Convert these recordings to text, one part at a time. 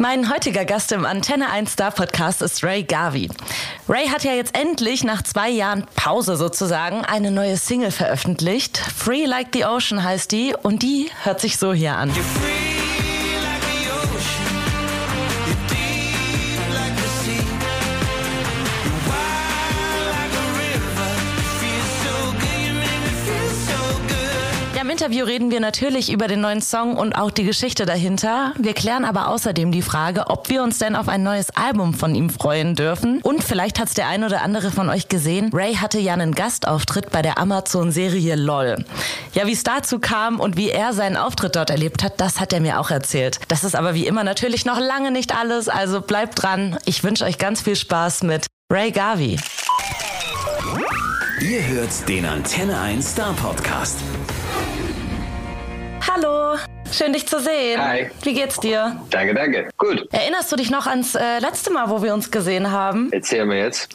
Mein heutiger Gast im Antenne 1 Star Podcast ist Ray Garvey. Ray hat ja jetzt endlich nach zwei Jahren Pause sozusagen eine neue Single veröffentlicht. Free Like the Ocean heißt die und die hört sich so hier an. Interview reden wir natürlich über den neuen Song und auch die Geschichte dahinter. Wir klären aber außerdem die Frage, ob wir uns denn auf ein neues Album von ihm freuen dürfen. Und vielleicht hat es der ein oder andere von euch gesehen. Ray hatte ja einen Gastauftritt bei der Amazon-Serie LOL. Ja, wie es dazu kam und wie er seinen Auftritt dort erlebt hat, das hat er mir auch erzählt. Das ist aber wie immer natürlich noch lange nicht alles, also bleibt dran. Ich wünsche euch ganz viel Spaß mit Ray Garvey. Ihr hört den Antenne 1 Star Podcast. Hallo, schön dich zu sehen. Hi. Wie geht's dir? Danke, danke. Gut. Erinnerst du dich noch ans äh, letzte Mal, wo wir uns gesehen haben? Erzähl mir jetzt.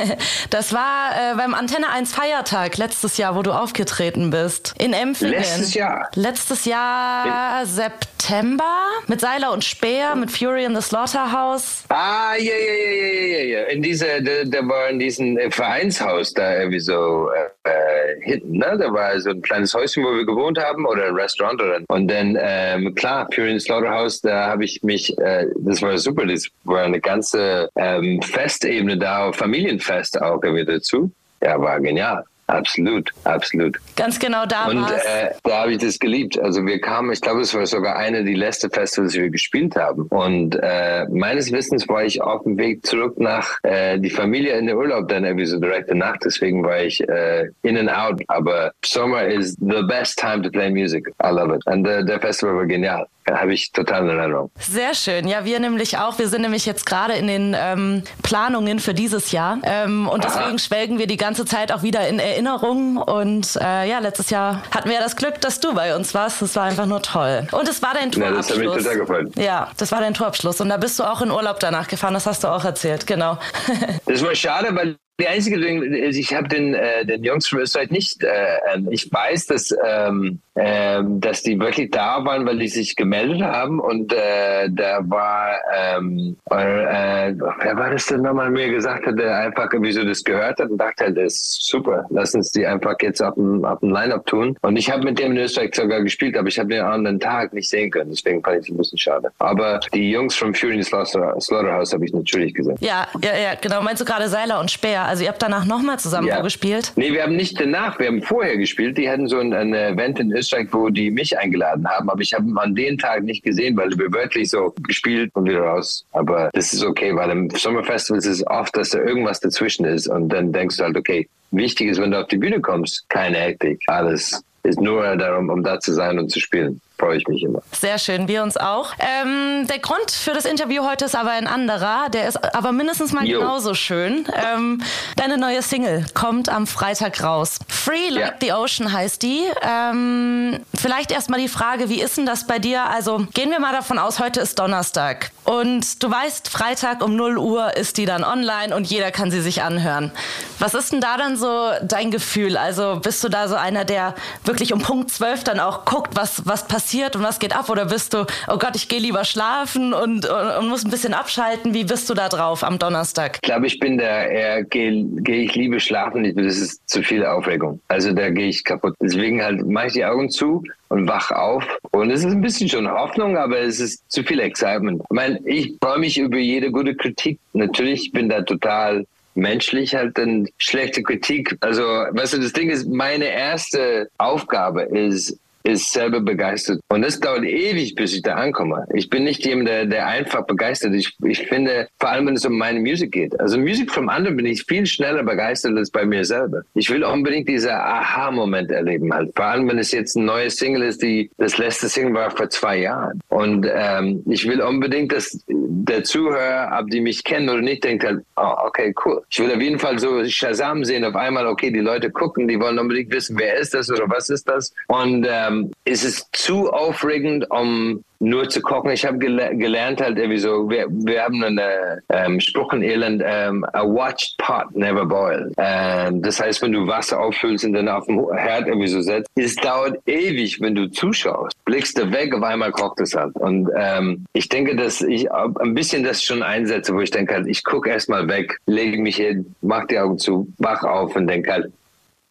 das war äh, beim Antenne 1 Feiertag letztes Jahr, wo du aufgetreten bist. In Empfingen. Letztes Jahr? Letztes Jahr In September mit Seiler und Speer, mit Fury in the Slaughterhouse. Ah, ja, ja, ja, ja, ja, ja. In dieser, der, der war in diesem Vereinshaus da irgendwie so äh, äh, hinten, ne? Da war so ein kleines Häuschen, wo wir gewohnt haben oder ein Restaurant oder und dann ähm, klar, the Slaughterhouse, da habe ich mich, äh, das war super, das war eine ganze ähm, Festebene da, Familienfest auch wieder dazu. Ja, war genial. Absolut, absolut. Ganz genau da Und äh, da habe ich das geliebt. Also wir kamen, ich glaube, es war sogar eine der letzten Festivals, die wir gespielt haben. Und äh, meines Wissens war ich auf dem Weg zurück nach äh, die Familie in den Urlaub dann irgendwie so direkt danach. Deswegen war ich äh, in and out. Aber Summer is the best time to play music. I love it. Und äh, der Festival war genial habe ich total in Erinnerung. Sehr schön. Ja, wir nämlich auch. Wir sind nämlich jetzt gerade in den ähm, Planungen für dieses Jahr. Ähm, und Aha. deswegen schwelgen wir die ganze Zeit auch wieder in Erinnerung. Und äh, ja, letztes Jahr hatten wir ja das Glück, dass du bei uns warst. Das war einfach nur toll. Und es war dein Tourabschluss. Ja, das hat mich total gefallen. Ja, das war dein Tourabschluss. Und da bist du auch in Urlaub danach gefahren. Das hast du auch erzählt. Genau. das war schade, weil die einzige Ding ist, ich habe den, äh, den Jungs von Österreich nicht, äh, ähm, ich weiß, dass, ähm, äh, dass die wirklich da waren, weil die sich gemeldet haben und äh, da war, ähm, äh, wer war das denn nochmal mir gesagt hat, der einfach irgendwie so das gehört hat und dachte, halt, das ist super, lass uns die einfach jetzt auf dem, auf dem Line-Up tun. Und ich habe mit dem in Österreich sogar gespielt, aber ich habe den anderen Tag nicht sehen können, deswegen fand ich es ein bisschen schade. Aber die Jungs von Fury Slaughter, Slaughterhouse habe ich natürlich gesehen. Ja, ja, ja, genau. Meinst du gerade Seiler und Speer? Also ihr habt danach nochmal zusammen ja. gespielt? Nee, wir haben nicht danach, wir haben vorher gespielt. Die hatten so ein, ein Event in Österreich, wo die mich eingeladen haben, aber ich habe an den Tag nicht gesehen, weil wir wirklich so gespielt und wieder raus. Aber das ist okay, weil im Sommerfestival ist es oft, dass da irgendwas dazwischen ist. Und dann denkst du halt, okay, wichtig ist, wenn du auf die Bühne kommst, keine Hektik, alles ist nur darum, um da zu sein und zu spielen freue ich mich immer. Sehr schön, wir uns auch. Ähm, der Grund für das Interview heute ist aber ein anderer, der ist aber mindestens mal jo. genauso schön. Ähm, deine neue Single kommt am Freitag raus. Free Like ja. the Ocean heißt die. Ähm, vielleicht erstmal die Frage, wie ist denn das bei dir? Also gehen wir mal davon aus, heute ist Donnerstag und du weißt, Freitag um 0 Uhr ist die dann online und jeder kann sie sich anhören. Was ist denn da dann so dein Gefühl? Also bist du da so einer, der wirklich um Punkt 12 dann auch guckt, was, was passiert? Passiert und was geht ab? Oder bist du, oh Gott, ich gehe lieber schlafen und, und, und, muss ein bisschen abschalten? Wie bist du da drauf am Donnerstag? Ich glaube, ich bin der eher, gehe geh ich liebe schlafen. Das ist zu viel Aufregung. Also da gehe ich kaputt. Deswegen halt mache ich die Augen zu und wach auf. Und es ist ein bisschen schon Hoffnung, aber es ist zu viel Excitement. Ich meine, ich freue mich über jede gute Kritik. Natürlich bin da total menschlich halt dann schlechte Kritik. Also, weißt du, das Ding ist, meine erste Aufgabe ist, ist selber begeistert. Und es dauert ewig, bis ich da ankomme. Ich bin nicht jemand, der, der einfach begeistert ist. Ich, ich finde, vor allem, wenn es um meine Musik geht. Also Musik vom anderen bin ich viel schneller begeistert als bei mir selber. Ich will unbedingt diese Aha-Moment erleben halt. Vor allem, wenn es jetzt ein neues Single ist, die das letzte Single war vor zwei Jahren. Und ähm, ich will unbedingt, dass der Zuhörer, ob die mich kennen oder nicht, denkt halt, oh, okay, cool. Ich will auf jeden Fall so Shazam sehen, auf einmal, okay, die Leute gucken, die wollen unbedingt wissen, wer ist das oder was ist das. Und ähm, ähm, ist es zu aufregend, um nur zu kochen. Ich habe gel gelernt halt irgendwie so, wir, wir haben einen ähm, Spruch in Irland, ähm, a watched pot never boiled. Ähm, das heißt, wenn du Wasser auffüllst und dann auf dem Herd irgendwie so setzt, es dauert ewig, wenn du zuschaust. Blickst du weg, auf einmal kocht es halt. Und ähm, ich denke, dass ich ein bisschen das schon einsetze, wo ich denke halt, ich gucke erstmal weg, lege mich hin, mach die Augen zu, wach auf und denke halt,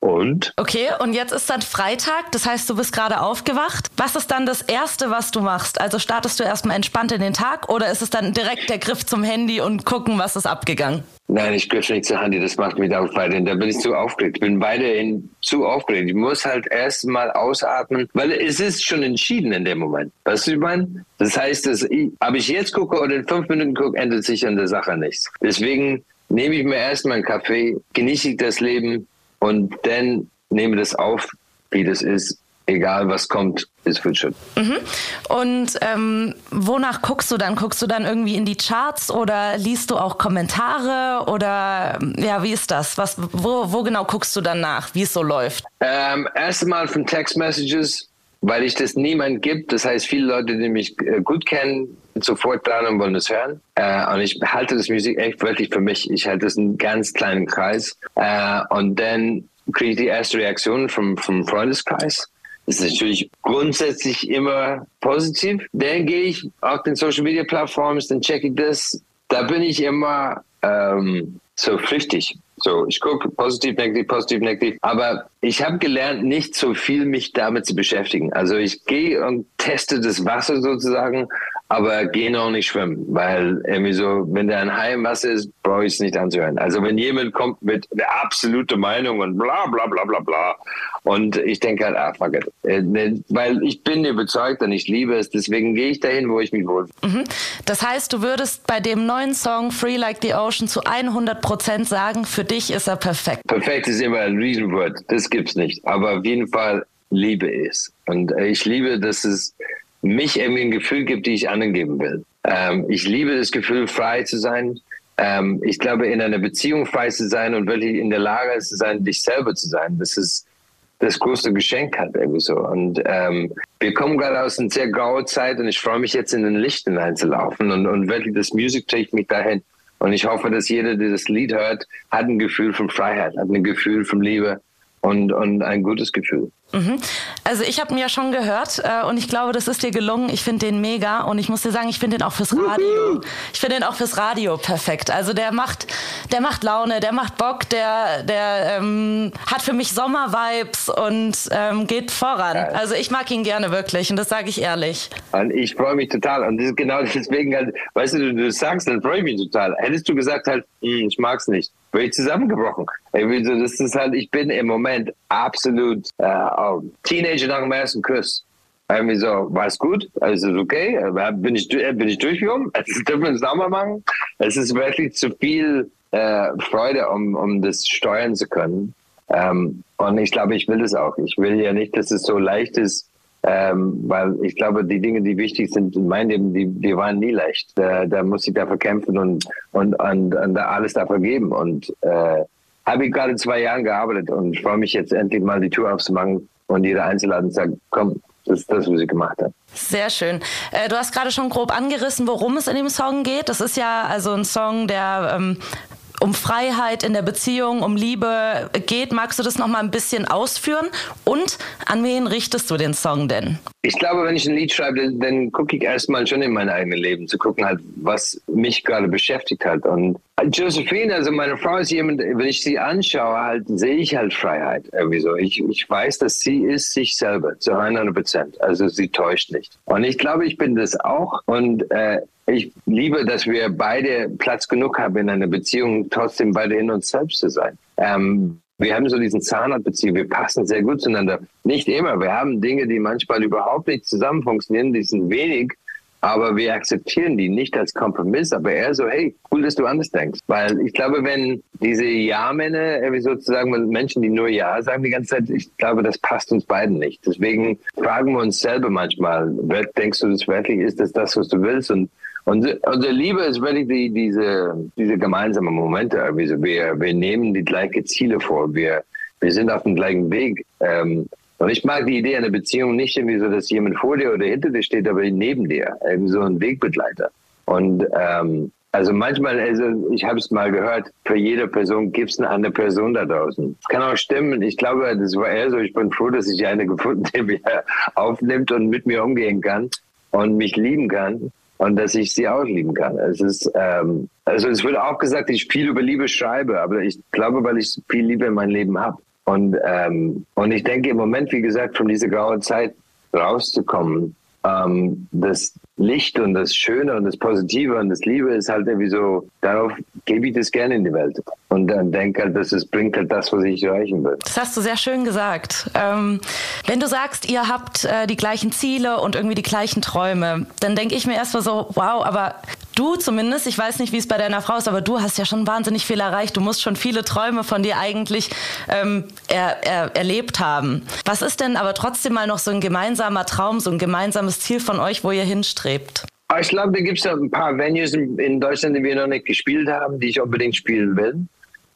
und? Okay, und jetzt ist dann Freitag, das heißt, du bist gerade aufgewacht. Was ist dann das Erste, was du machst? Also startest du erstmal entspannt in den Tag oder ist es dann direkt der Griff zum Handy und gucken, was ist abgegangen? Nein, ich griff nicht zur Handy, das macht mich auch weiterhin. Da bin ich zu aufgeregt. Ich bin weiterhin zu aufgeregt. Ich muss halt erstmal ausatmen, weil es ist schon entschieden in dem Moment. Weißt du, ich meine? Das heißt, dass ich, ob ich jetzt gucke oder in fünf Minuten gucke, ändert sich an der Sache nichts. Deswegen nehme ich mir erstmal einen Kaffee, genieße ich das Leben, und dann nehme das auf, wie das ist. Egal was kommt, es wird schon. Mhm. Und ähm, wonach guckst du dann? Guckst du dann irgendwie in die Charts oder liest du auch Kommentare oder ja, wie ist das? Was, wo, wo genau guckst du dann nach, wie es so läuft? Ähm, Erstmal von Text Messages, weil ich das niemand gibt. Das heißt, viele Leute, die mich äh, gut kennen, sofort dran und wollen es hören. Äh, und ich halte das Musik echt wirklich für mich. Ich halte es einen ganz kleinen Kreis. Äh, und dann kriege ich die erste Reaktion vom, vom Freundeskreis. Das ist natürlich grundsätzlich immer positiv. Dann gehe ich auf den Social Media Plattformen, dann checke ich das. Da bin ich immer ähm, so flüchtig. So, ich gucke positiv, negativ, positiv, negativ. Aber ich habe gelernt, nicht so viel mich damit zu beschäftigen. Also ich gehe und teste das Wasser sozusagen aber geh noch nicht schwimmen, weil irgendwie so, wenn da ein Hai im Wasser ist, brauche ich es nicht anzuhören. Also wenn jemand kommt mit der absolute Meinung und bla bla bla bla bla und ich denke halt, ah, fuck it. Äh, ne, weil ich bin überzeugt und ich liebe es, deswegen gehe ich dahin, wo ich mich wohl. Mhm. Das heißt, du würdest bei dem neuen Song Free Like the Ocean zu 100 Prozent sagen, für dich ist er perfekt. Perfekt ist immer ein Riesenwort, das gibt's nicht. Aber auf jeden Fall liebe es. Und ich liebe, dass es mich irgendwie ein Gefühl gibt, die ich anderen geben will. Ähm, ich liebe das Gefühl, frei zu sein. Ähm, ich glaube, in einer Beziehung frei zu sein und wirklich in der Lage zu sein, dich selber zu sein, das ist das größte Geschenk hat irgendwie so. Und ähm, wir kommen gerade aus einer sehr grauen Zeit und ich freue mich jetzt in den Licht hineinzulaufen und, und wirklich das Musik trägt mich dahin. Und ich hoffe, dass jeder, der das Lied hört, hat ein Gefühl von Freiheit, hat ein Gefühl von Liebe und, und ein gutes Gefühl. Mhm. Also ich habe ihn ja schon gehört äh, und ich glaube, das ist dir gelungen. Ich finde den mega und ich muss dir sagen, ich finde den auch fürs Radio. Ich finde den auch fürs Radio perfekt. Also der macht, der macht Laune, der macht Bock, der, der ähm, hat für mich Sommervibes und ähm, geht voran. Ja. Also ich mag ihn gerne wirklich und das sage ich ehrlich. Und ich freue mich total und das ist genau deswegen halt, weißt du, du, du sagst, dann freue ich mich total. Hättest du gesagt halt, hm, ich mag es nicht, wäre ich zusammengebrochen. Das ist halt, ich bin im Moment absolut äh, Teenager nach dem ersten Kuss. Irgendwie so, war es gut? Also ist okay? Äh, bin ich, äh, bin ich durchgekommen? Also dürfen wir es nochmal machen? Es ist wirklich zu viel äh, Freude, um, um das steuern zu können. Ähm, und ich glaube, ich will das auch. Ich will ja nicht, dass es so leicht ist, ähm, weil ich glaube, die Dinge, die wichtig sind in meinem Leben, die, die waren nie leicht. Da, da muss ich dafür kämpfen und, und, und, und alles dafür geben. Und äh, habe ich gerade zwei Jahre gearbeitet und ich freue mich jetzt endlich mal die Tür aufzumachen und jeder Einzelladen sagt, komm, das ist das, was ich gemacht habe. Sehr schön. Äh, du hast gerade schon grob angerissen, worum es in dem Song geht. Das ist ja also ein Song, der ähm, um Freiheit in der Beziehung, um Liebe geht. Magst du das noch mal ein bisschen ausführen? Und an wen richtest du den Song denn? Ich glaube, wenn ich ein Lied schreibe, dann gucke ich erstmal schon in mein eigenes Leben, zu gucken halt, was mich gerade beschäftigt hat. Und Josephine, also meine Frau ist jemand, wenn ich sie anschaue, halt, sehe ich halt Freiheit irgendwie so. Ich, ich weiß, dass sie ist sich selber zu 100 Prozent. Also sie täuscht nicht. Und ich glaube, ich bin das auch. Und äh, ich liebe, dass wir beide Platz genug haben in einer Beziehung, trotzdem beide in uns selbst zu sein. Ähm, wir haben so diesen Zahnradbeziehung, wir passen sehr gut zueinander. Nicht immer. Wir haben Dinge, die manchmal überhaupt nicht zusammen funktionieren, die sind wenig, aber wir akzeptieren die nicht als Kompromiss, aber eher so, hey, cool, dass du anders denkst. Weil ich glaube, wenn diese Ja-Männer, wie sozusagen Menschen, die nur Ja sagen die ganze Zeit, ich glaube, das passt uns beiden nicht. Deswegen fragen wir uns selber manchmal, denkst du das wirklich, ist das das, was du willst? Und und unsere Liebe ist wirklich die, diese, diese gemeinsamen Momente. Also wir, wir nehmen die gleichen Ziele vor. Wir, wir sind auf dem gleichen Weg. Ähm, Und ich mag die Idee einer Beziehung nicht irgendwie so, dass jemand vor dir oder hinter dir steht, aber neben dir, irgendwie so ein Wegbegleiter. Und ähm, also manchmal, also ich habe es mal gehört, für jede Person gibt es eine andere Person da draußen. Das kann auch stimmen. Ich glaube, das war eher so, ich bin froh, dass ich eine gefunden habe, die mich aufnimmt und mit mir umgehen kann und mich lieben kann und dass ich sie auch lieben kann. Es ist, ähm, also es wird auch gesagt, ich viel über Liebe schreibe, aber ich glaube, weil ich viel Liebe in meinem Leben habe. Und, ähm, und ich denke im Moment, wie gesagt, von dieser grauen Zeit rauszukommen, ähm, das Licht und das Schöne und das Positive und das Liebe ist halt irgendwie so, darauf gebe ich das gerne in die Welt. Und dann denke halt, dass es bringt halt das, was ich erreichen will. Das hast du sehr schön gesagt. Ähm, wenn du sagst, ihr habt äh, die gleichen Ziele und irgendwie die gleichen Träume, dann denke ich mir erstmal so, wow, aber du zumindest, ich weiß nicht, wie es bei deiner Frau ist, aber du hast ja schon wahnsinnig viel erreicht. Du musst schon viele Träume von dir eigentlich ähm, er, er, erlebt haben. Was ist denn aber trotzdem mal noch so ein gemeinsamer Traum, so ein gemeinsames Ziel von euch, wo ihr hinstrebt? strebt? Ah, ich glaube, da gibt es ein paar Venues in Deutschland, die wir noch nicht gespielt haben, die ich unbedingt spielen will.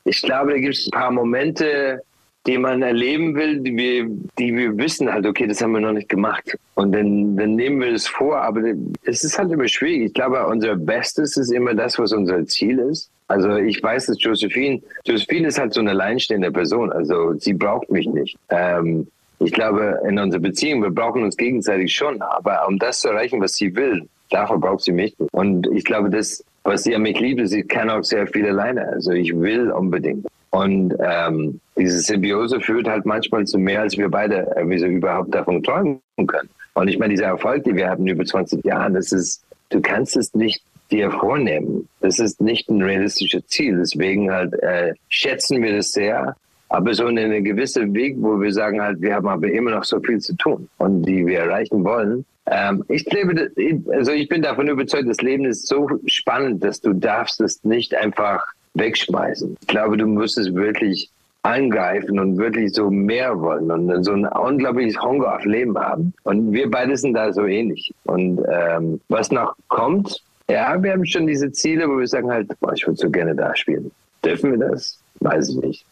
Ich glaube, da gibt es ein paar Momente, die man erleben will, die wir, die wir wissen halt, okay, das haben wir noch nicht gemacht. Und dann, dann nehmen wir das vor, aber es ist halt immer schwierig. Ich glaube, unser Bestes ist immer das, was unser Ziel ist. Also ich weiß, dass Josephine, Josephine ist halt so eine alleinstehende Person. Also sie braucht mich nicht. Ähm, ich glaube, in unserer Beziehung, wir brauchen uns gegenseitig schon, aber um das zu erreichen, was sie will, dafür braucht sie mich. Und ich glaube, das, was sie an mich liebt, sie kann auch sehr viel alleine. Also ich will unbedingt. Und ähm, diese Symbiose führt halt manchmal zu mehr, als wir beide äh, so überhaupt davon träumen können. Und ich meine, dieser Erfolg, den wir hatten über 20 Jahre, das ist, du kannst es nicht dir vornehmen. Das ist nicht ein realistisches Ziel. Deswegen halt äh, schätzen wir das sehr aber so eine gewisse Weg, wo wir sagen halt, wir haben aber immer noch so viel zu tun und die wir erreichen wollen. Ähm, ich lebe, also ich bin davon überzeugt, das Leben ist so spannend, dass du darfst es nicht einfach wegschmeißen. Ich glaube, du musst es wirklich angreifen und wirklich so mehr wollen und so ein unglaubliches Hunger auf Leben haben. Und wir beide sind da so ähnlich. Und ähm, was noch kommt, ja, wir haben schon diese Ziele, wo wir sagen halt, boah, ich würde so gerne da spielen. Dürfen wir das? Weiß ich nicht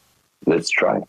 let's try.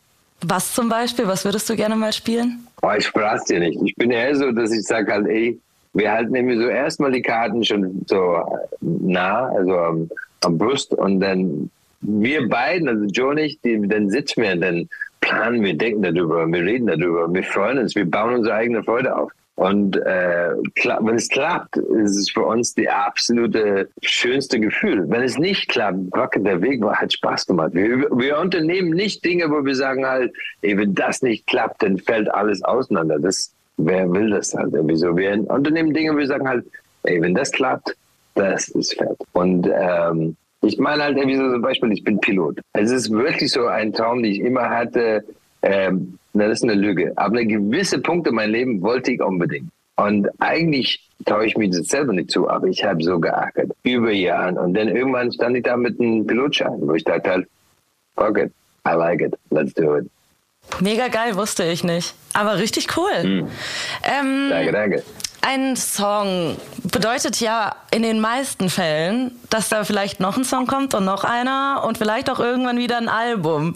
Was zum Beispiel? Was würdest du gerne mal spielen? Oh, ich verrate dir nicht. Ich bin eher so, dass ich sage halt, ey, wir halten nämlich so erstmal die Karten schon so nah, also am, am Brust und dann wir beiden, also Joe und ich, die, dann sitzen wir, dann planen wir, denken darüber, wir reden darüber, wir freuen uns, wir bauen unsere eigene Freude auf. Und äh, wenn es klappt, ist es für uns die absolute schönste Gefühl. Wenn es nicht klappt, wacke der Weg war, hat Spaß gemacht. Wir, wir, unternehmen nicht Dinge, wo wir sagen halt, ey, wenn das nicht klappt, dann fällt alles auseinander. Das, wer will das halt? Wieso? Wir unternehmen Dinge, wo wir sagen halt, ey, wenn das klappt, das ist fett. Und ähm, ich meine halt, wie so zum Beispiel, ich bin Pilot. Es ist wirklich so ein Traum, den ich immer hatte. Ähm, das ist eine Lüge. Aber gewisse Punkte in meinem Leben wollte ich unbedingt. Und eigentlich traue ich mir das selber nicht zu, aber ich habe so geackert. Über Jahre. Und dann irgendwann stand ich da mit einem Pilotschein, wo ich dachte halt, fuck it, I like it, let's do it. Mega geil, wusste ich nicht. Aber richtig cool. Hm. Ähm, danke, danke. Ein Song bedeutet ja in den meisten Fällen, dass da vielleicht noch ein Song kommt und noch einer und vielleicht auch irgendwann wieder ein Album.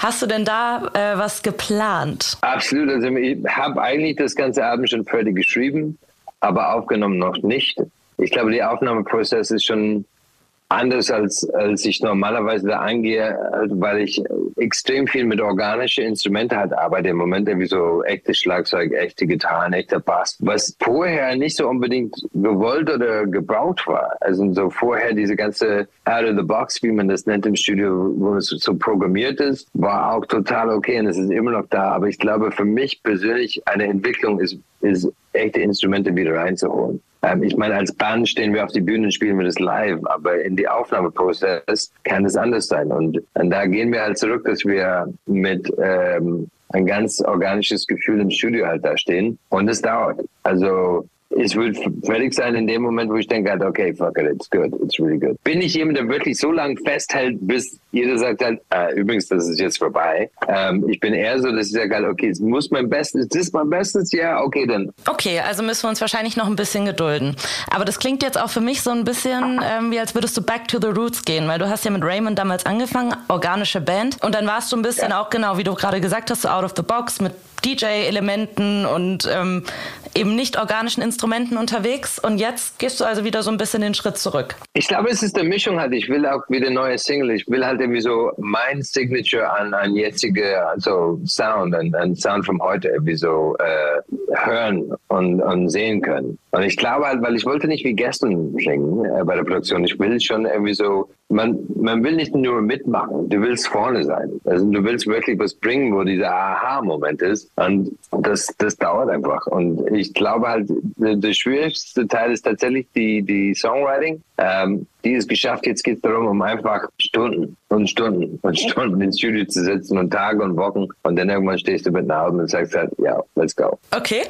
Hast du denn da äh, was geplant? Absolut. Also ich habe eigentlich das ganze Album schon fertig geschrieben, aber aufgenommen noch nicht. Ich glaube, der Aufnahmeprozess ist schon anders als, als ich normalerweise da angehe, weil ich extrem viel mit organischen Instrumenten halt arbeite im Moment, wie so echtes Schlagzeug, echte Gitarren, echter Bass, was vorher nicht so unbedingt gewollt oder gebraucht war. Also so vorher diese ganze out of the box, wie man das nennt im Studio, wo es so programmiert ist, war auch total okay und es ist immer noch da. Aber ich glaube, für mich persönlich eine Entwicklung ist, ist echte Instrumente wieder reinzuholen. Ähm, ich meine, als Band stehen wir auf die Bühne und spielen wir das live, aber in die Aufnahmeprozess kann es anders sein. Und, und da gehen wir halt zurück, dass wir mit ähm, ein ganz organisches Gefühl im Studio halt da stehen. Und es dauert. Also es wird fertig sein in dem Moment, wo ich denke halt, okay, fuck it, it's good, it's really good. Bin ich jemand, der wirklich so lange festhält, bis jeder sagt halt, äh, übrigens, das ist jetzt vorbei. Ähm, ich bin eher so, dass ich sage halt, okay, es muss mein Bestes, ist das mein Bestes? Ja, okay, dann. Okay, also müssen wir uns wahrscheinlich noch ein bisschen gedulden. Aber das klingt jetzt auch für mich so ein bisschen ähm, wie, als würdest du back to the roots gehen, weil du hast ja mit Raymond damals angefangen, organische Band. Und dann warst du ein bisschen ja. auch genau, wie du gerade gesagt hast, so out of the box mit DJ-Elementen und ähm, eben nicht organischen Instrumenten unterwegs. Und jetzt gehst du also wieder so ein bisschen den Schritt zurück. Ich glaube, es ist eine Mischung halt. Ich will auch wieder neue Single. Ich will halt irgendwie so mein Signature an, an jetzige also Sound, an, an Sound von heute irgendwie so äh, hören und, und sehen können. Und ich glaube halt, weil ich wollte nicht wie gestern singen äh, bei der Produktion. Ich will schon irgendwie so man, man will nicht nur mitmachen, du willst vorne sein. Also du willst wirklich was bringen, wo dieser Aha-Moment ist. Und das, das dauert einfach. Und ich glaube halt, der schwierigste Teil ist tatsächlich die, die Songwriting. Ähm, die ist geschafft. Jetzt geht es darum, um einfach Stunden und Stunden und Stunden ins Studio zu sitzen und Tage und Wochen. Und dann irgendwann stehst du mit einem Album und sagst halt, ja, let's go. Okay.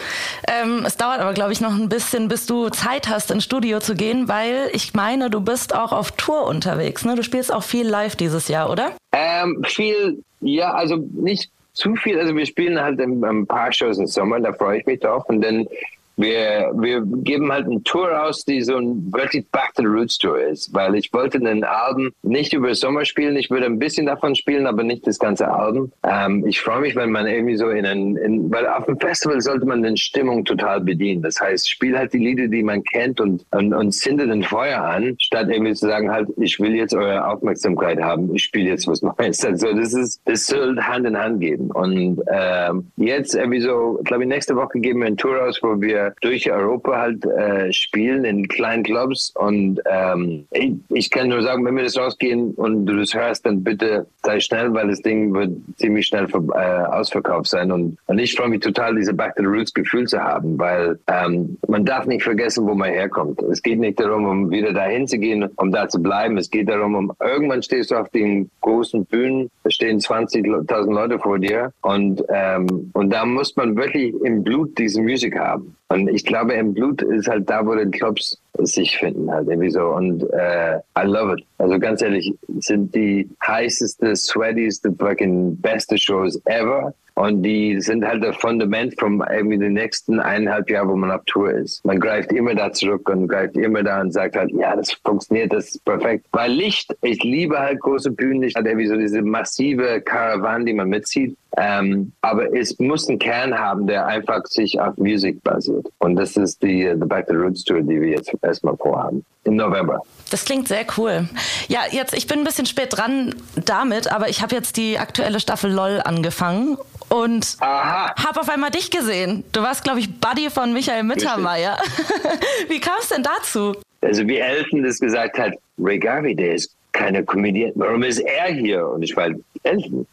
Ähm, es dauert aber, glaube ich, noch ein bisschen, bis du Zeit hast, ins Studio zu gehen, weil ich meine, du bist auch auf Tour unterwegs. Ne? Du spielst auch viel live dieses Jahr, oder? Ähm, viel, ja, also nicht zu viel. Also wir spielen halt ein paar Shows im Sommer, da freue ich mich drauf. Und dann wir, wir geben halt eine Tour aus, die so ein wirklich Back to the Roots Tour ist, weil ich wollte einen Album nicht über Sommer spielen. Ich würde ein bisschen davon spielen, aber nicht das ganze Album. Ähm, ich freue mich, wenn man irgendwie so in ein, in, weil auf dem Festival sollte man den Stimmung total bedienen. Das heißt, spiel halt die Lieder, die man kennt und, und, und zünde den Feuer an, statt irgendwie zu sagen halt, ich will jetzt eure Aufmerksamkeit haben, ich spiele jetzt was Neues. Also das ist, das soll Hand in Hand gehen. Und ähm, jetzt irgendwie so, glaube ich, nächste Woche geben wir eine Tour aus, wo wir durch Europa halt äh, spielen in kleinen Clubs und ähm, ich, ich, kann nur sagen, wenn wir das rausgehen und du das hörst, dann bitte sei schnell, weil das Ding wird ziemlich schnell äh, ausverkauft sein und, und ich freue mich total, diese Back to the Roots Gefühl zu haben, weil ähm, man darf nicht vergessen, wo man herkommt. Es geht nicht darum, um wieder dahin zu gehen, um da zu bleiben. Es geht darum, um irgendwann stehst du auf den großen Bühnen, stehen 20.000 Leute vor dir und ähm, und da muss man wirklich im Blut diese Musik haben. Und ich glaube, im Blut ist halt da, wo die Clubs sich finden, halt irgendwie so. Und äh, I love it. Also ganz ehrlich, sind die heißeste, sweatyste, fucking beste Shows ever. Und die sind halt das Fundament vom irgendwie den nächsten eineinhalb Jahren, wo man auf Tour ist. Man greift immer da zurück und greift immer da und sagt halt, ja, das funktioniert, das ist perfekt. Weil Licht, ich liebe halt große Bühnen, ich hatte irgendwie so diese massive Karawane, die man mitzieht. Ähm, aber es muss einen Kern haben, der einfach sich auf Musik basiert. Und das ist die The Back to the Roots Tour, die wir jetzt erstmal vorhaben. Im November. Das klingt sehr cool. Ja, jetzt, ich bin ein bisschen spät dran damit, aber ich habe jetzt die aktuelle Staffel LOL angefangen und habe auf einmal dich gesehen. Du warst, glaube ich, Buddy von Michael Mittermeier. wie kam es denn dazu? Also wie Elton das gesagt hat, Ray Garvey, der ist keine Comedian. Warum ist er hier? Und ich war Elton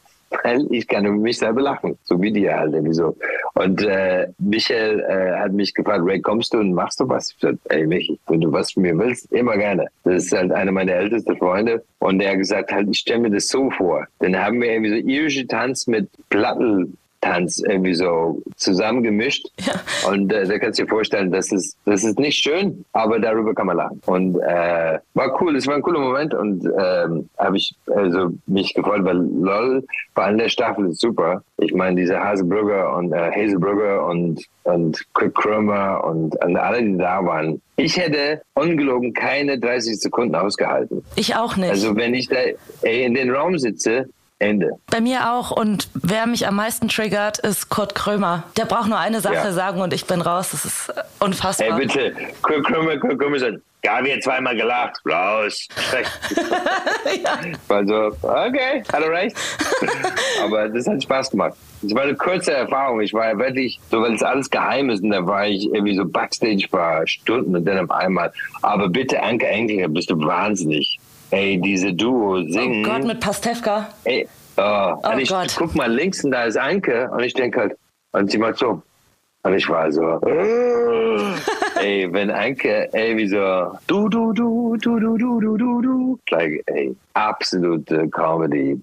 weil ich kann über mich selber lachen, so wie die halt irgendwie so. Und äh, Michael äh, hat mich gefragt, Ray, kommst du und machst du was? Ich gesagt, ey Michi, wenn du was von mir willst, immer gerne. Das ist halt einer meiner ältesten Freunde und der hat gesagt, halt, ich stelle mir das so vor. Dann haben wir irgendwie so irische Tanz mit Platten Tanz irgendwie so zusammengemischt. Ja. Und äh, da kannst du dir vorstellen, das ist, das ist nicht schön, aber darüber kann man lachen. Und äh, war cool, es war ein cooler Moment und ähm, habe ich also mich gefreut, weil LOL vor allem der Staffel ist super. Ich meine, diese Haselbrugger und äh, Hazelbrugger und, und Quick Cromer und, und alle, die da waren, ich hätte ungelogen keine 30 Sekunden ausgehalten. Ich auch nicht. Also wenn ich da ey, in den Raum sitze Ende. Bei mir auch. Und wer mich am meisten triggert, ist Kurt Krömer. Der braucht nur eine Sache ja. sagen und ich bin raus. Das ist unfassbar. Ey, bitte. Kurt Krömer, Kurt Krömer sagt, Gabi hat zweimal gelacht. Raus. ja. Also, okay, hat er recht. Aber das hat Spaß gemacht. Es war eine kurze Erfahrung. Ich war ja wirklich, so weil es alles geheim ist, und da war ich irgendwie so Backstage war Stunden und dann auf einmal. Aber bitte, Anke Enkel, bist du wahnsinnig. Ey, diese Duo singen. Oh Gott, mit Pastewka. Ey, oh, oh und ich Gott. guck mal links und da ist Anke und ich denke halt, und sie macht so. Und ich war so, ey, wenn Anke, ey, wie so, du, du, du, du, du, du, du, du, du, like, ey, absolute Comedy.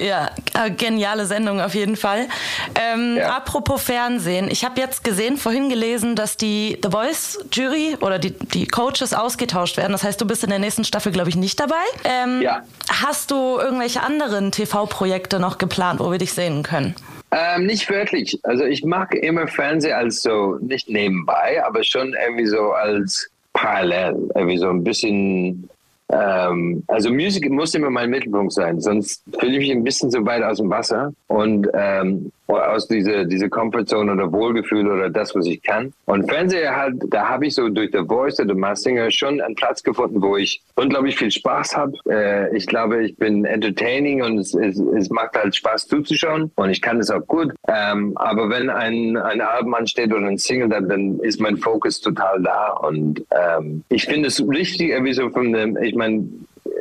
Ja, äh, geniale Sendung auf jeden Fall. Ähm, ja. Apropos Fernsehen, ich habe jetzt gesehen, vorhin gelesen, dass die The Voice Jury oder die, die Coaches ausgetauscht werden. Das heißt, du bist in der nächsten Staffel, glaube ich, nicht dabei. Ähm, ja. Hast du irgendwelche anderen TV-Projekte noch geplant, wo wir dich sehen können? Ähm, nicht wirklich. Also ich mag immer Fernsehen als so, nicht nebenbei, aber schon irgendwie so als parallel. Irgendwie so ein bisschen ähm, also Musik muss immer mein Mittelpunkt sein, sonst fühle ich mich ein bisschen so weit aus dem Wasser. Und ähm, aus dieser diese Comfortzone oder Wohlgefühl oder das, was ich kann. Und Fernseher halt, da habe ich so durch The Voice oder Masked Singer schon einen Platz gefunden, wo ich unglaublich viel Spaß habe. Äh, ich glaube, ich bin entertaining und es, es, es macht halt Spaß zuzuschauen und ich kann es auch gut. Ähm, aber wenn ein, ein Album ansteht oder ein Single, dann, dann ist mein Fokus total da und ähm, ich finde es richtig, irgendwie so von dem, ich meine,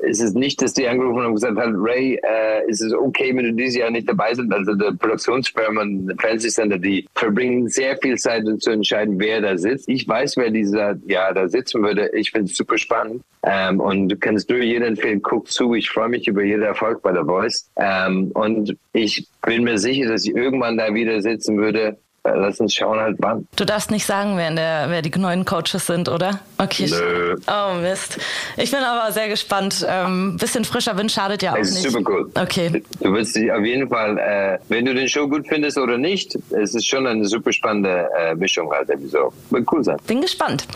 es ist nicht, dass die angerufen haben und gesagt haben, Ray, äh, ist es okay, wenn du dieses Jahr nicht dabei sind? Also der Produktionsfirma und Fancy Center, die verbringen sehr viel Zeit, um zu entscheiden, wer da sitzt. Ich weiß, wer dieser ja da sitzen würde. Ich finde es super spannend. Ähm, und du kannst nur jedem empfehlen, guck zu. Ich freue mich über jeden Erfolg bei der Voice. Ähm, und ich bin mir sicher, dass ich irgendwann da wieder sitzen würde lass uns schauen halt wann. Du darfst nicht sagen, wer, der, wer die neuen Coaches sind, oder? Okay. Nö. Oh Mist. Ich bin aber sehr gespannt. Ähm, bisschen frischer Wind schadet ja auch es ist nicht. super gut. Okay. Du wirst dich auf jeden Fall, äh, wenn du den Show gut findest oder nicht, es ist schon eine super spannende äh, Mischung halt. So. Wird cool sein. Bin gespannt.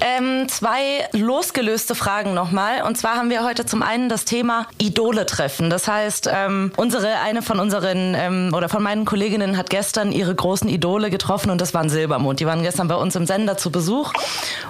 Ähm, zwei losgelöste Fragen nochmal. Und zwar haben wir heute zum einen das Thema Idole treffen. Das heißt, ähm, unsere, eine von unseren ähm, oder von meinen Kolleginnen hat gestern ihre großen Idole getroffen und das waren Silbermond. Die waren gestern bei uns im Sender zu Besuch.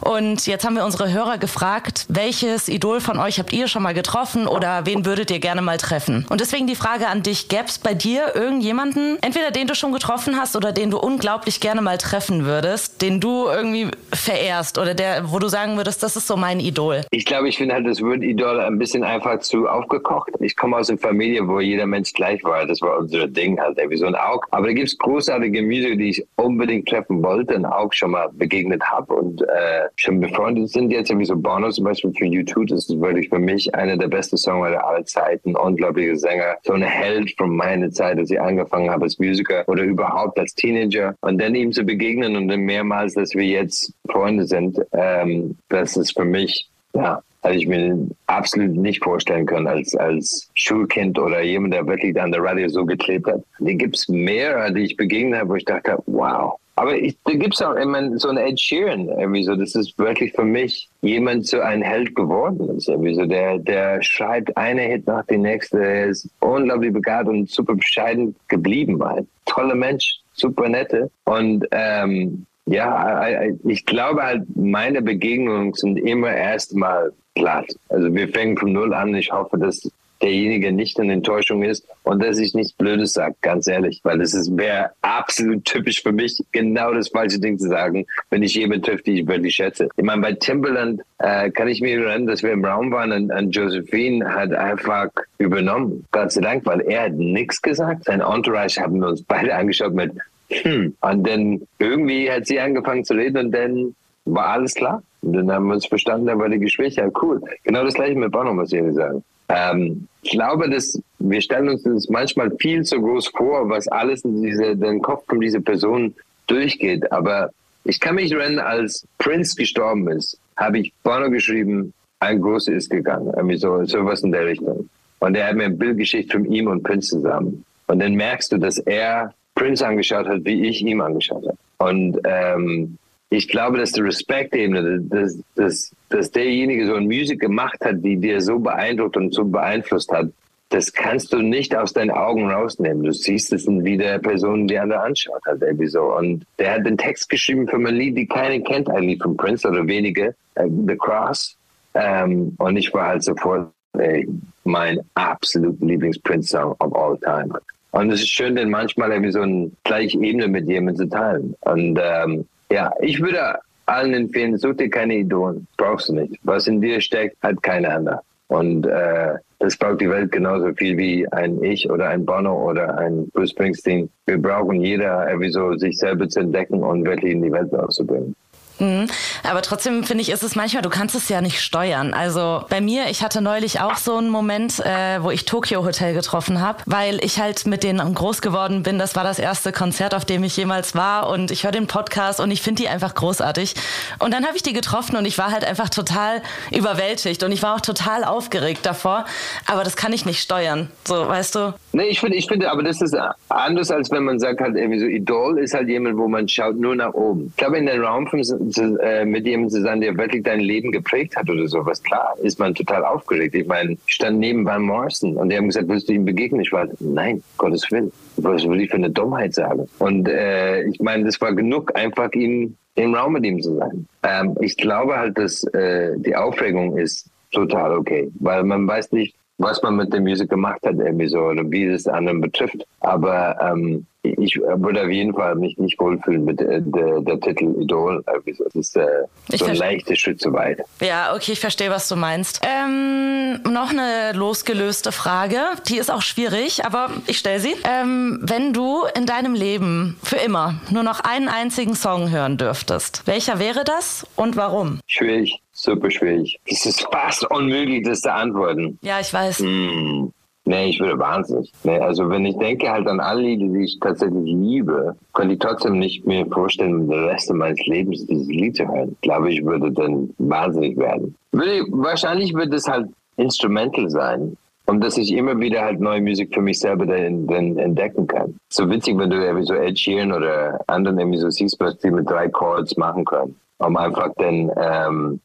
Und jetzt haben wir unsere Hörer gefragt, welches Idol von euch habt ihr schon mal getroffen oder wen würdet ihr gerne mal treffen? Und deswegen die Frage an dich, gäbe es bei dir irgendjemanden, entweder den du schon getroffen hast oder den du unglaublich gerne mal treffen würdest, den du irgendwie verehrst oder der, wo du sagen würdest, das ist so mein Idol? Ich glaube, ich finde halt das Wort Idol ein bisschen einfach zu aufgekocht. Ich komme aus einer Familie, wo jeder Mensch gleich war. Das war unser Ding halt, wie so ein Auge. Aber da gibt es großartige Musiker, die ich unbedingt treffen wollte und auch schon mal begegnet habe und äh, schon befreundet sind jetzt, wie so Bono zum Beispiel für YouTube, das ist wirklich für mich einer der besten Songwriter aller Zeiten, unglaublicher Sänger, so ein Held von meiner Zeit, als ich angefangen habe als Musiker oder überhaupt als Teenager und dann ihm zu begegnen und dann mehrmals, dass wir jetzt Freunde sind, ähm, das ist für mich ja, also ich mir absolut nicht vorstellen können als, als Schulkind oder jemand, der wirklich an der Radio so geklebt hat. Die gibt's mehr, die ich begegnet habe, wo ich dachte, wow. Aber ich, da gibt's auch immer so einen Ed Sheeran, irgendwie so. Das ist wirklich für mich jemand so ein Held geworden ist. Irgendwie so. Der, der schreibt eine Hit nach die nächste. Er ist unglaublich begabt und super bescheiden geblieben. Ein toller Mensch, super nette. Und ähm, ja, ich glaube halt, meine Begegnungen sind immer erstmal platt. Also wir fangen von Null an. Ich hoffe, dass derjenige nicht in Enttäuschung ist und dass ich nichts Blödes sage, ganz ehrlich, weil das wäre absolut typisch für mich, genau das falsche Ding zu sagen, wenn ich jemanden treffe, die ich wirklich schätze. Ich meine, bei Timberland äh, kann ich mir erinnern, dass wir im Raum waren und, und Josephine hat einfach übernommen, Gott sei Dank, weil er hat nichts gesagt. Sein Entourage haben wir uns beide angeschaut mit hm. Und dann irgendwie hat sie angefangen zu reden und dann war alles klar. Und dann haben wir uns verstanden, dann war die Gespräche ja cool. Genau das gleiche mit Bono, muss ich Ihnen sagen. Ähm, ich glaube, dass wir stellen uns das manchmal viel zu groß vor, was alles in diese, den Kopf von dieser Person durchgeht. Aber ich kann mich erinnern, als Prince gestorben ist, habe ich Bono geschrieben, ein Großer ist gegangen. Irgendwie so, sowas in der Richtung. Und er hat mir ein Bild geschickt von ihm und Prince zusammen. Und dann merkst du, dass er Prince angeschaut hat, wie ich ihm angeschaut habe. Und ähm, ich glaube, dass die Respektebene, dass, dass, dass derjenige so eine Musik gemacht hat, die dir so beeindruckt und so beeinflusst hat, das kannst du nicht aus deinen Augen rausnehmen. Du siehst es wie der Person, die andere anschaut hat, irgendwie so. Und der hat den Text geschrieben für ein Lied, die keiner kennt eigentlich von Prince oder wenige, äh, The Cross. Ähm, und ich war halt sofort ey, mein absolut Lieblings-Prince-Song of all time. Und es ist schön, denn manchmal irgendwie so eine gleiche Ebene mit jemandem zu teilen. Und ähm, ja, ich würde allen empfehlen, such dir keine Idolen. Brauchst du nicht. Was in dir steckt, hat keine andere. Und äh, das braucht die Welt genauso viel wie ein Ich oder ein Bono oder ein Bruce Springsteen. Wir brauchen jeder irgendwie so, sich selber zu entdecken und wirklich in die Welt rauszubringen. Mhm. Aber trotzdem finde ich, ist es manchmal, du kannst es ja nicht steuern. Also bei mir, ich hatte neulich auch so einen Moment, äh, wo ich Tokyo Hotel getroffen habe, weil ich halt mit denen groß geworden bin. Das war das erste Konzert, auf dem ich jemals war und ich höre den Podcast und ich finde die einfach großartig. Und dann habe ich die getroffen und ich war halt einfach total überwältigt und ich war auch total aufgeregt davor. Aber das kann ich nicht steuern. So, weißt du? Nee, ich finde, ich finde, aber das ist anders, als wenn man sagt, halt irgendwie so, Idol ist halt jemand, wo man schaut nur nach oben. Ich glaube, in den Raum von, äh, mit jemandem zu sein, der wirklich dein Leben geprägt hat oder sowas, klar, ist man total aufgeregt. Ich meine, ich stand neben Van Morrison und die haben gesagt, willst du ihm begegnen? Ich war, nein, Gottes Willen. Was würde ich für eine Dummheit sagen? Und äh, ich meine, das war genug, einfach ihn im Raum mit ihm zu sein. Ähm, ich glaube halt, dass äh, die Aufregung ist total okay, weil man weiß nicht, was man mit der Musik gemacht hat, irgendwie so, oder wie es anderen betrifft. Aber ähm, ich würde auf jeden Fall mich nicht wohlfühlen mit der, der, der Titel Idol. Das ist äh, so ein leichter Schritt zu weit. Ja, okay, ich verstehe, was du meinst. Ähm, noch eine losgelöste Frage, die ist auch schwierig, aber ich stelle sie. Ähm, wenn du in deinem Leben für immer nur noch einen einzigen Song hören dürftest, welcher wäre das und warum? Schwierig, super schwierig. Es ist fast unmöglich, das zu antworten. Ja, ich weiß. Hm. Nee, ich würde wahnsinnig. Nee, also wenn ich denke halt an alle Lieder, die ich tatsächlich liebe, könnte ich trotzdem nicht mir vorstellen, den Rest meines Lebens dieses Lied zu hören. Ich glaube, ich würde dann wahnsinnig werden. Würde, wahrscheinlich wird es halt instrumental sein. Und dass ich immer wieder halt neue Musik für mich selber dann, dann entdecken kann. So witzig, wenn du irgendwie so Ed Sheeran oder anderen irgendwie so siehst, was die mit drei Chords machen können. Um einfach dann ähm,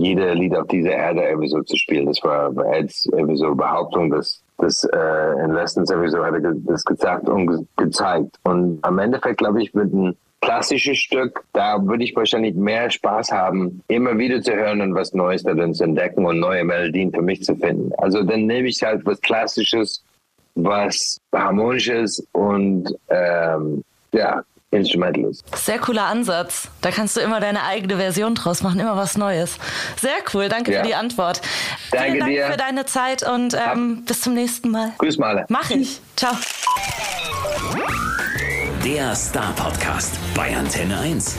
jede Lied auf dieser Erde irgendwie so zu spielen. Das war Eds so Behauptung, dass das äh, in Lessons sowieso hat er das gesagt und ge gezeigt. Und am Endeffekt, glaube ich, wird ein klassisches Stück, da würde ich wahrscheinlich mehr Spaß haben, immer wieder zu hören und was Neues darin zu entdecken und neue Melodien für mich zu finden. Also dann nehme ich halt was Klassisches, was Harmonisches und ähm, ja, Instrumentalist. Sehr cooler Ansatz. Da kannst du immer deine eigene Version draus machen, immer was Neues. Sehr cool, danke ja. für die Antwort. Danke Vielen Dank dir. für deine Zeit und ähm, bis zum nächsten Mal. Grüß mal. Mach ich. Ciao. Der Star Podcast bei Antenne 1.